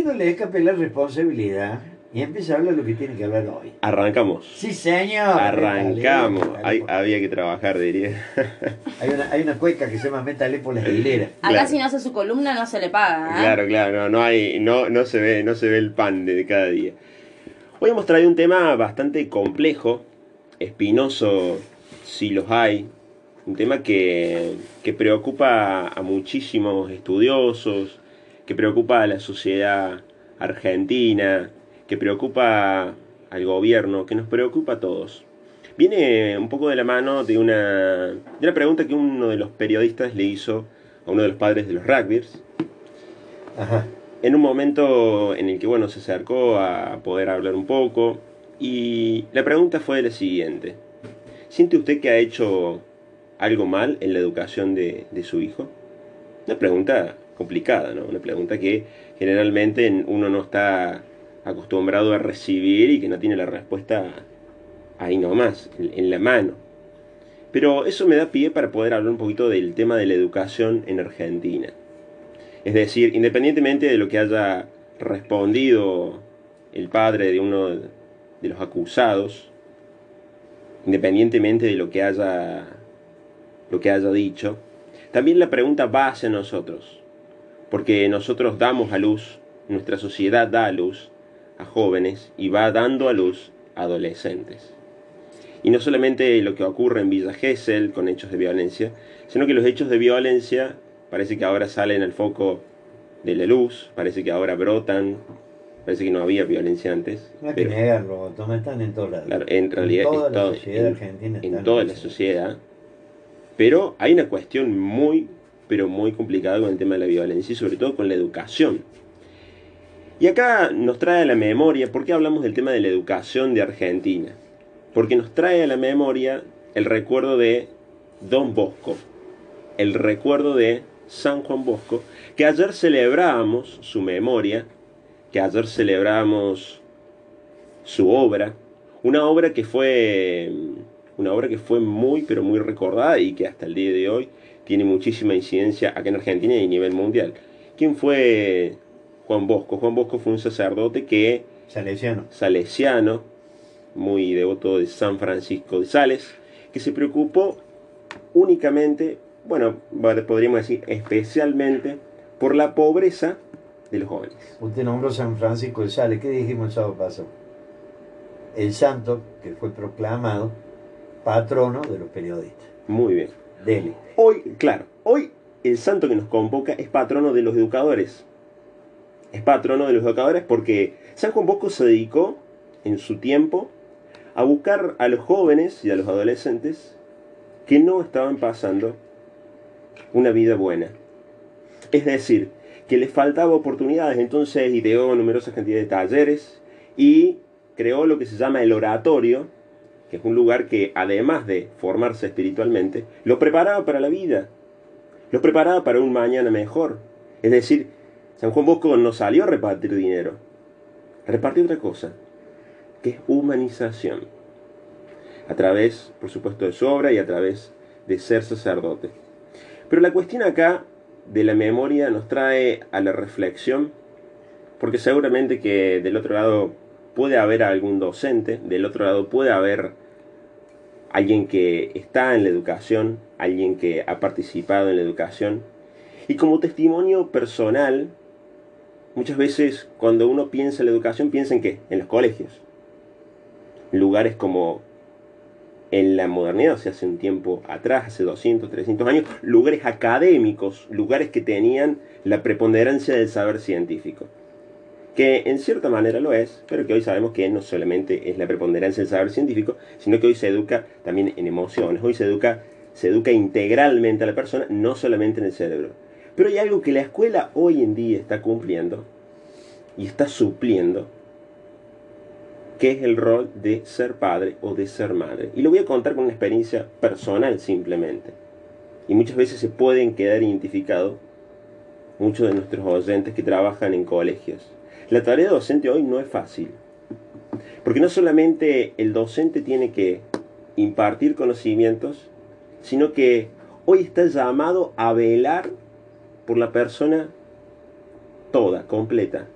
usted no le escape la responsabilidad y empieza a hablar lo que tiene que hablar hoy. Arrancamos. Sí, señor. Arrancamos. Hay- había que trabajar, diría. Hay, una, hay una cueca que se llama Métale por las hileras. Acá Claro. si no hace su columna no se le paga, ¿eh? Claro, claro, no, no hay, no, no se ve, no se ve el pan de cada día. Hoy hemos traído un tema bastante complejo, espinoso, si los hay, un tema que, que preocupa a muchísimos estudiosos, que preocupa a la sociedad argentina, que preocupa al gobierno, que nos preocupa a todos. Viene un poco de la mano de una, de una pregunta que uno de los periodistas le hizo a uno de los padres de los rugbyers, Ajá. en un momento en el que bueno se acercó a poder hablar un poco y la pregunta fue la siguiente ¿siente usted que ha hecho algo mal en la educación de, de su hijo? Una pregunta complicada, ¿no? Una pregunta que generalmente uno no está acostumbrado a recibir y que no tiene la respuesta ahí nomás, en, la mano. Pero eso me da pie para poder hablar un poquito del tema de la educación en Argentina. Es decir, independientemente de lo que haya respondido el padre de uno de los acusados, independientemente de lo que haya lo que haya dicho, también la pregunta va hacia nosotros, porque nosotros damos a luz, nuestra sociedad da a luz a jóvenes y va dando a luz a adolescentes. Y no solamente lo que ocurre en Villa Gesell con hechos de violencia, sino que los hechos de violencia parece que ahora salen al foco de la luz, parece que ahora brotan, parece que no había violencia antes. No hay que pero- negarlo, Tomás, están en todos lados. Claro, en realidad toda en la todo- sociedad en- argentina en toda la sociedad. Pero hay una cuestión muy, pero muy complicada con el tema de la violencia y sobre todo con la educación. Y acá nos trae a la memoria, ¿por qué hablamos del tema de la educación de Argentina? Porque nos trae a la memoria el recuerdo de Don Bosco, el recuerdo de San Juan Bosco, que ayer celebrábamos su memoria, que ayer celebrábamos su obra, una obra que fue una obra que fue muy pero muy recordada y que hasta el día de hoy tiene muchísima incidencia acá en Argentina y a nivel mundial. ¿Quién fue Juan Bosco? Juan Bosco fue un sacerdote que Salesiano. salesiano, muy devoto de San Francisco de Sales, que se preocupó únicamente, bueno, podríamos decir especialmente, por la pobreza de los jóvenes. Usted nombró San Francisco de Sales. ¿Qué dijimos el sábado pasado? El santo que fue proclamado patrono de los periodistas. Muy bien. Hoy, claro, hoy el santo que nos convoca es patrono de los educadores. Es patrono de los educadores porque San Juan Bosco se dedicó en su tiempo a buscar a los jóvenes y a los adolescentes que no estaban pasando una vida buena. Es decir, que les faltaba oportunidades, entonces ideó numerosas cantidades de talleres y creó lo que se llama el oratorio, que es un lugar que además de formarse espiritualmente, lo preparaba para la vida, lo preparaba para un mañana mejor. Es decir, San Juan Bosco no salió a repartir dinero, a repartir otra cosa, que es humanización, a través, por supuesto, de su obra y a través de ser sacerdote. Pero la cuestión acá de la memoria nos trae a la reflexión, porque seguramente que del otro lado puede haber algún docente, del otro lado puede haber alguien que está en la educación, alguien que ha participado en la educación. Y como testimonio personal, muchas veces cuando uno piensa en la educación, piensa en qué? En los colegios. Lugares como en la modernidad, o sea, hace un tiempo atrás, hace 200, 300 años, lugares académicos, lugares que tenían la preponderancia del saber científico que en cierta manera lo es, pero que hoy sabemos que no solamente es la preponderancia del saber científico, sino que hoy se educa también en emociones, hoy se educa, se educa integralmente a la persona, no solamente en el cerebro. Pero hay algo que la escuela hoy en día está cumpliendo y está supliendo, que es el rol de ser padre o de ser madre. Y lo voy a contar con una experiencia personal simplemente. Y muchas veces se pueden quedar identificados muchos de nuestros oyentes que trabajan en colegios. La tarea docente hoy no es fácil. Porque no solamente el docente tiene que impartir conocimientos, sino que hoy está llamado a velar por la persona toda, completa.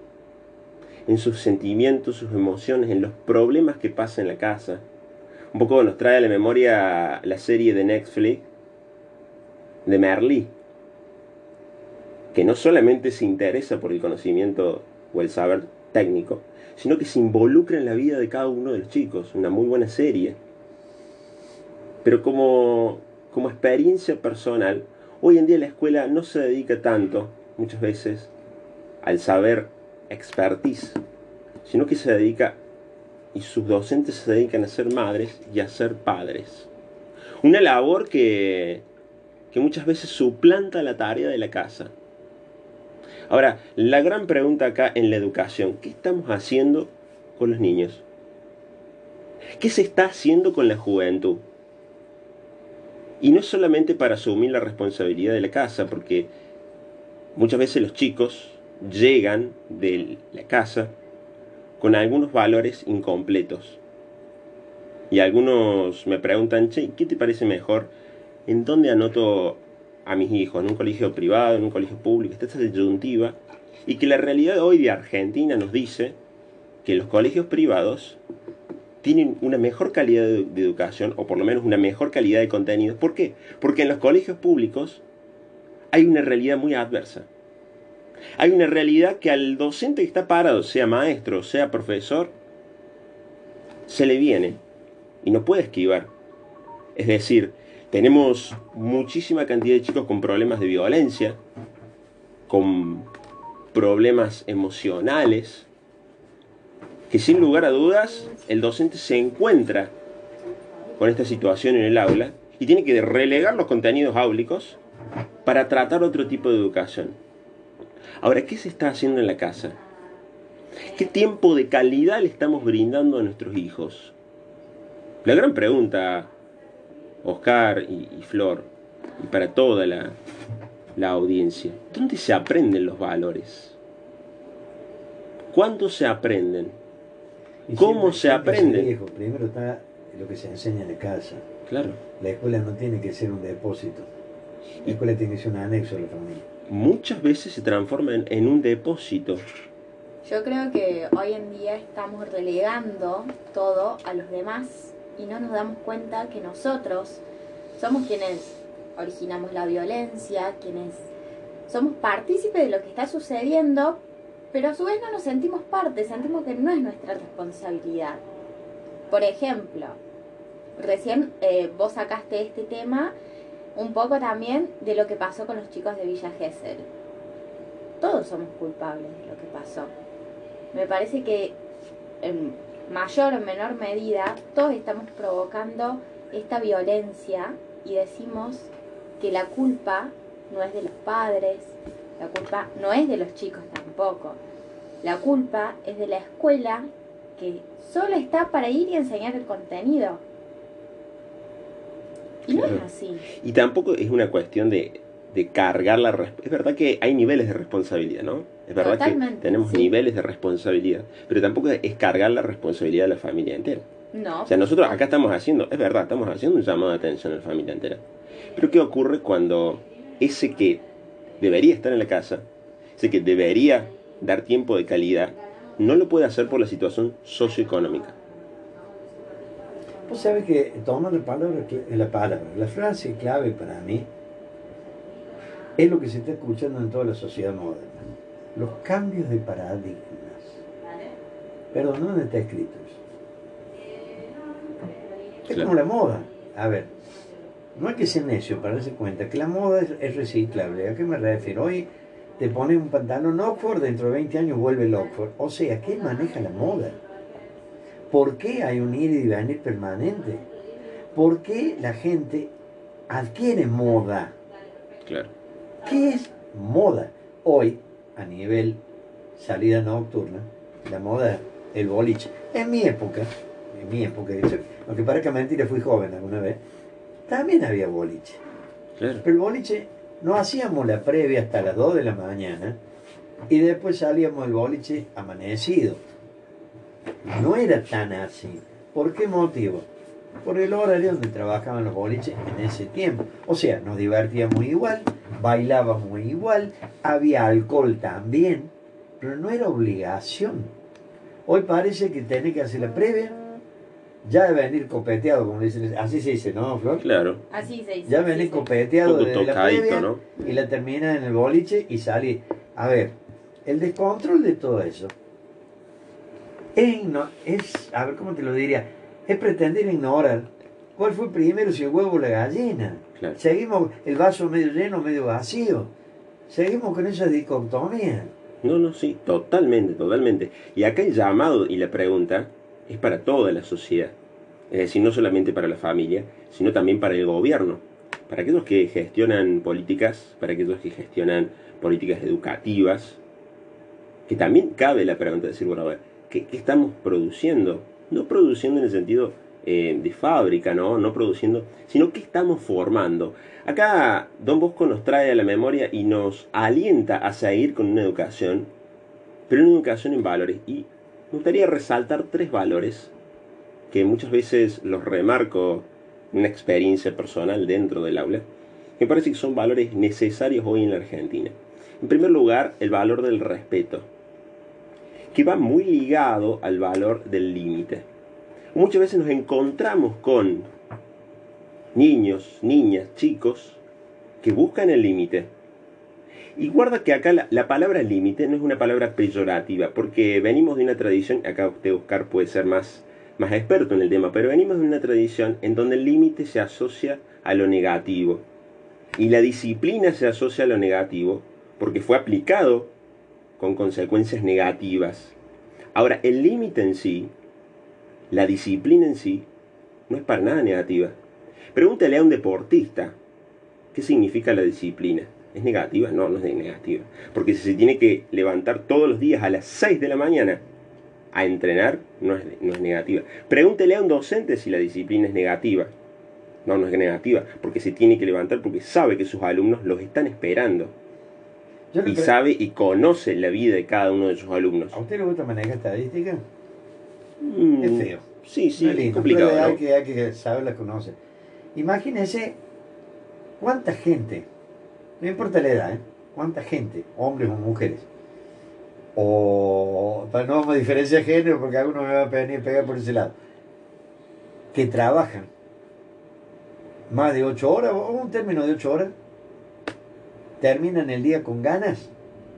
en sus sentimientos, sus emociones, en los problemas que pasa en la casa. Un poco nos trae a la memoria la serie de Netflix de Merly, que no solamente se interesa por el conocimiento o el saber técnico, sino que se involucra en la vida de cada uno de los chicos. Una muy buena serie. Pero como, como experiencia personal, hoy en día la escuela no se dedica tanto, muchas veces, al saber expertise, sino que se dedica, y sus docentes se dedican a ser madres y a ser padres. Una labor que, que muchas veces suplanta la tarea de la casa. Ahora, la gran pregunta acá en la educación, ¿qué estamos haciendo con los niños? ¿Qué se está haciendo con la juventud? Y no es solamente para asumir la responsabilidad de la casa, porque muchas veces los chicos llegan de la casa con algunos valores incompletos. Y algunos me preguntan, che, ¿qué te parece mejor? ¿En dónde anoto a mis hijos? ¿En un colegio privado, en un colegio público? Está esta disyuntiva. Y que la realidad hoy de Argentina nos dice que los colegios privados tienen una mejor calidad de, de educación, o por lo menos una mejor calidad de contenidos. ¿Por qué? Porque en los colegios públicos hay una realidad muy adversa hay una realidad que al docente que está parado, sea maestro, sea profesor, se le viene y no puede esquivar. Es decir, tenemos muchísima cantidad de chicos con problemas de violencia, con problemas emocionales, que sin lugar a dudas el docente se encuentra con esta situación en el aula y tiene que relegar los contenidos áulicos para tratar otro tipo de educación. Ahora, ¿qué se está haciendo en la casa? ¿Qué tiempo de calidad le estamos brindando a nuestros hijos? La gran pregunta, Oscar y, Flor, y para toda la, la audiencia, ¿dónde se aprenden los valores? ¿Cuándo se aprenden? ¿Cómo se aprenden? Primero está lo que se enseña en la casa. Claro. La escuela no tiene que ser un depósito. La escuela tiene que ser un anexo a la familia muchas veces se transforman en un depósito. Yo creo que hoy en día estamos relegando todo a los demás y no nos damos cuenta que nosotros somos quienes originamos la violencia, quienes somos partícipes de lo que está sucediendo, pero a su vez no nos sentimos parte, sentimos que no es nuestra responsabilidad. Por ejemplo, recién eh, vos sacaste este tema un poco también de lo que pasó con los chicos de Villa Gesell. Todos somos culpables de lo que pasó. Me parece que en mayor o menor medida todos estamos provocando esta violencia y decimos que la culpa no es de los padres, la culpa no es de los chicos tampoco. La culpa es de la escuela que solo está para ir y enseñar el contenido. Y no es así. Y tampoco es una cuestión de, de cargar la... Es verdad que hay niveles de responsabilidad, ¿no? Es verdad que tenemos niveles de responsabilidad, pero tampoco es cargar la responsabilidad de la familia entera. No. O sea, nosotros acá estamos haciendo, es verdad, estamos haciendo un llamado de atención a la familia entera. Pero ¿qué ocurre cuando ese que debería estar en la casa, ese que debería dar tiempo de calidad, no lo puede hacer por la situación socioeconómica? Vos sabés que toma la palabra, la palabra, la frase clave para mí es lo que se está escuchando en toda la sociedad moderna. Los cambios de paradigmas. Perdón, ¿dónde está escrito eso? Es como la moda. A ver, no hay que ser necio para darse cuenta que la moda es, reciclable. ¿A qué me refiero? Hoy te pones un pantalón Oxford, dentro de 20 años vuelve el Oxford. O sea, ¿qué maneja la moda? ¿Por qué hay un ir y venir permanente? ¿Por qué la gente adquiere moda? Claro. ¿Qué es moda? Hoy, a nivel salida nocturna, la moda, el boliche. En mi época, en mi época, aunque parezca mentira, fui joven alguna vez, también había boliche. Claro. Pero el boliche no hacíamos la previa hasta las 2 de la mañana y después salíamos del boliche amanecido. No era tan así. ¿Por qué motivo? Por el horario donde trabajaban los boliches en ese tiempo. O sea, nos divertíamos igual, bailábamos igual, había alcohol también, pero no era obligación Hoy parece que tenés que hacer la previa, ya de venir copeteado, como dicen, así se dice, ¿no, Flor? Claro. Así se dice. Ya sí. copeteado desde la previa ¿no? y la terminas en el boliche y salís. A ver, el descontrol de todo eso es, es, a ver, ¿cómo te lo diría? Es pretender ignorar cuál fue primero, si el huevo o la gallina. Claro. Seguimos el vaso medio lleno, medio vacío. Seguimos con esa dicotomía. No, no, sí, totalmente, totalmente. Y acá el llamado y la pregunta es para toda la sociedad. Es decir, no solamente para la familia, sino también para el gobierno. Para aquellos que gestionan políticas, para aquellos que gestionan políticas educativas, que también cabe la pregunta de decir, bueno, a ver, ¿qué, qué estamos produciendo? No produciendo en el sentido eh, de fábrica, ¿no? No produciendo, sino qué estamos formando. Acá Don Bosco nos trae a la memoria y nos alienta a seguir con una educación, pero una educación en valores. Y me gustaría resaltar tres valores que muchas veces los remarco una experiencia personal dentro del aula. Me parece que son valores necesarios hoy en la Argentina. En primer lugar, el valor del respeto, que va muy ligado al valor del límite. Muchas veces nos encontramos con niños, niñas, chicos que buscan el límite. Y guarda que acá la, la palabra límite no es una palabra peyorativa, porque venimos de una tradición, acá usted Oscar puede ser más, más experto en el tema, pero venimos de una tradición en donde el límite se asocia a lo negativo. Y la disciplina se asocia a lo negativo, porque fue aplicado con consecuencias negativas. Ahora, el límite en sí, la disciplina en sí, no es para nada negativa. Pregúntale a un deportista qué significa la disciplina. ¿Es negativa? No, no es negativa. Porque si se tiene que levantar todos los días a las 6 de la mañana a entrenar, no es, no es negativa. Pregúntele a un docente si la disciplina es negativa. No, no es negativa, porque se tiene que levantar porque sabe que sus alumnos los están esperando. Y sabe y conoce la vida de cada uno de sus alumnos. ¿A usted le gusta manejar estadística? Mm, Es feo. Sí, sí, No es es complicado, pero hay, ¿no? que, hay que saberla conocer. Imagínense cuánta gente, no importa la edad, ¿eh? cuánta gente, hombres o mujeres, o para no vamos a diferenciar género porque alguno me va a venir a pegar por ese lado, que trabajan más de ocho horas o un término de ocho horas, terminan el día con ganas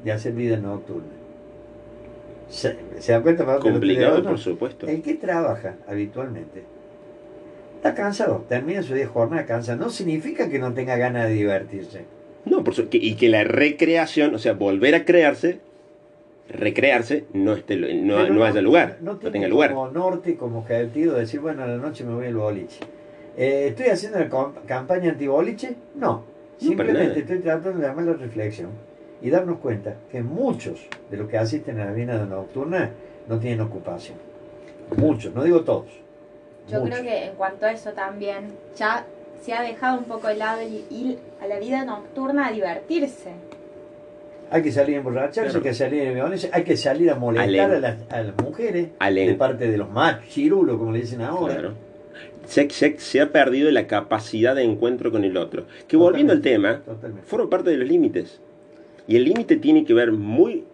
de hacer vida nocturna. ¿Se, se dan cuenta para Complicado, por supuesto. El que trabaja habitualmente está cansado, termina su día de jornada cansado. No significa que no tenga ganas de divertirse. No, por su- que- y que la recreación, o sea, volver a crearse, recrearse, no, esté, no, no haya lugar, no tiene tenga lugar. Como norte, como objetivo de decir, bueno, a la noche me voy al boliche. Eh, ¿Estoy haciendo la campaña anti-boliche? No. Simplemente estoy tratando de llamar la reflexión y darnos cuenta que muchos de los que asisten a la vida nocturna no tienen ocupación. Muchos, no digo todos. Yo muchos. creo que en cuanto a eso también, ya se ha dejado un poco de lado el ir a la vida nocturna a divertirse. Hay que salir a emborracharse, Claro. hay que salir violencia, hay que salir a molestar a las, a las mujeres, de parte de los machos, chirulos, como le dicen ahora. Claro. Se, se- se ha perdido la capacidad de encuentro con el otro. Que volviendo al tema, Totalmente. forma parte de los límites. Y el límite tiene que ver muy,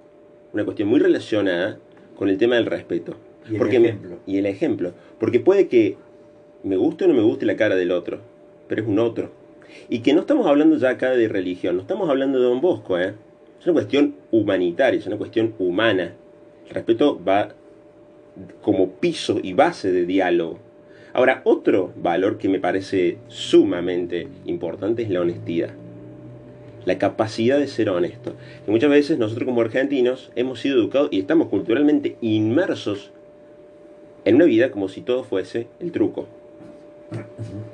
una cuestión muy relacionada con el tema del respeto. Y el Porque me- ejemplo. y el ejemplo. Porque puede que me guste o no me guste la cara del otro, pero es un otro. Y que no estamos hablando ya acá de religión, no estamos hablando de Don Bosco, ¿eh? Es una cuestión humanitaria, es una cuestión humana. El respeto va como piso y base de diálogo. Ahora, otro valor que me parece sumamente importante es la honestidad. La capacidad de ser honesto. Y muchas veces nosotros como argentinos hemos sido educados y estamos culturalmente inmersos en una vida como si todo fuese el truco.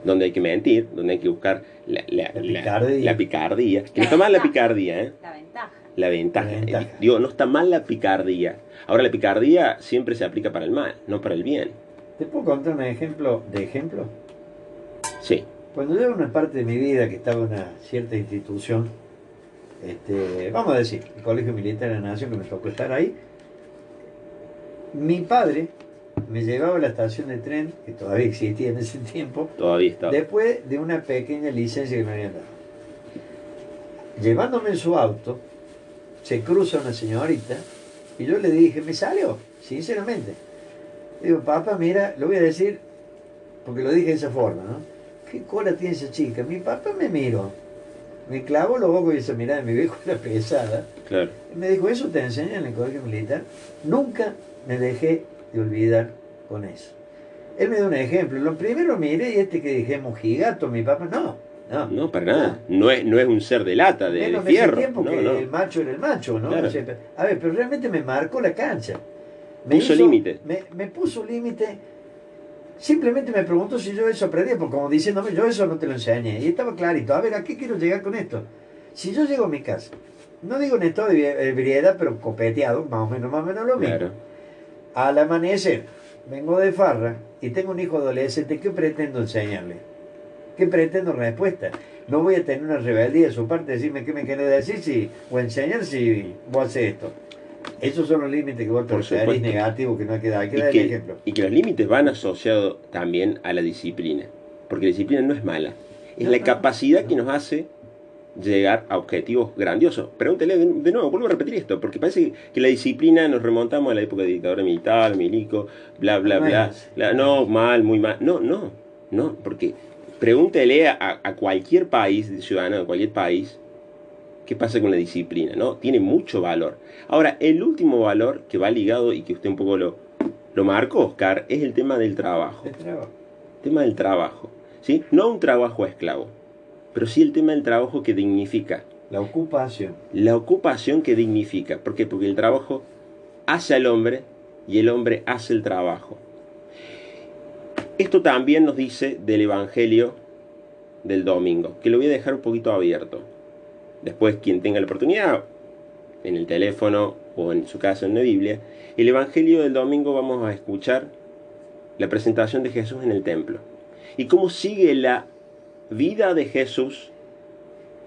Donde hay que mentir, donde hay que buscar la, la- La la- picardía. la picardía. Que no La está mal la picardía, ¿eh? La ventaja. La ventaja. La ventaja. Eh, Digo, no está mal la picardía. Ahora, la picardía siempre se aplica para el mal, no para el bien. ¿Te puedo contar un ejemplo de ejemplo? Sí, Cuando yo en una parte de mi vida que estaba en una cierta institución, este, vamos a decir, el Colegio Militar de la Nación, que me tocó estar ahí, mi padre me llevaba a la estación de tren, que todavía existía en ese tiempo, todavía está. después de una pequeña licencia que me habían dado. Llevándome en su auto, se cruza una señorita Y yo le dije, me salió, sinceramente. Digo, papá, mira, lo voy a decir, porque lo dije de esa forma, ¿no? ¿Qué cola tiene esa chica? Mi papá me miró, me clavó los ojos y esa mirada de mi viejo era pesada. Claro. Y me dijo, ¿eso te enseñan en el colegio militar? Nunca me dejé de olvidar con eso. Él me dio un ejemplo. Lo primero miré y este que dije, mojigato, mi papá, no, no. No, para nada. No es, no es un ser de lata, de, de Menos en ese fierro. tiempo No, que no. el macho era el macho, ¿no? Claro. O sea, a ver, pero realmente me marcó la cancha. Puso límite. Me, me puso límite. Simplemente me preguntó si yo eso aprendí, porque como diciéndome, yo eso no te lo enseñé. Y estaba clarito. A ver, ¿a qué quiero llegar con esto? Si yo llego a mi casa, no digo en estado de ebriedad, pero copeteado, más o menos, más o menos lo mismo. Claro. Al amanecer, vengo de farra y tengo un hijo adolescente, ¿qué pretendo enseñarle? ¿Qué pretendo respuesta? No voy a tener una rebeldía de su parte, decirme qué me quiere decir si, o enseñar si vos haces esto. Esos son los límites que vos supuesto. negativos, que no hay que dar. Hay que Y dar el ejemplo. y que los límites van asociados también a la disciplina. Porque la disciplina no es mala. Es No, la no, capacidad no. que nos hace llegar a objetivos grandiosos. Pregúntele de, de nuevo, vuelvo a repetir esto, porque parece que la disciplina nos remontamos a la época de dictadura militar, milico, bla, bla, No bla. bla. No, mal, muy mal. No, no, no, porque pregúntele a, a cualquier país, ciudadano de cualquier país, qué pasa con la disciplina, ¿no? Tiene mucho valor. Ahora, el último valor que va ligado y que usted un poco lo, lo marcó, Oscar, es el tema del trabajo. El trabajo. tema del trabajo, ¿sí? No un trabajo esclavo, pero sí el tema del trabajo que dignifica, La ocupación. la ocupación que dignifica. ¿Por qué? Porque el trabajo hace al hombre y el hombre hace el trabajo. Esto también nos dice del Evangelio del domingo, que lo voy a dejar un poquito abierto. Después, quien tenga la oportunidad, en el teléfono o en su casa en la Biblia, el Evangelio del domingo vamos a escuchar la presentación de Jesús en el templo. Y cómo sigue la vida de Jesús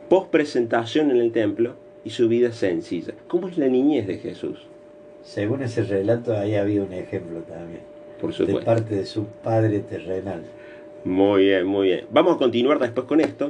post presentación en el templo y su vida sencilla. ¿Cómo es la niñez de Jesús? Según ese relato, ahí había un ejemplo también. Por De supuesto. parte de su padre terrenal. Muy bien, muy bien. Vamos a continuar después con esto.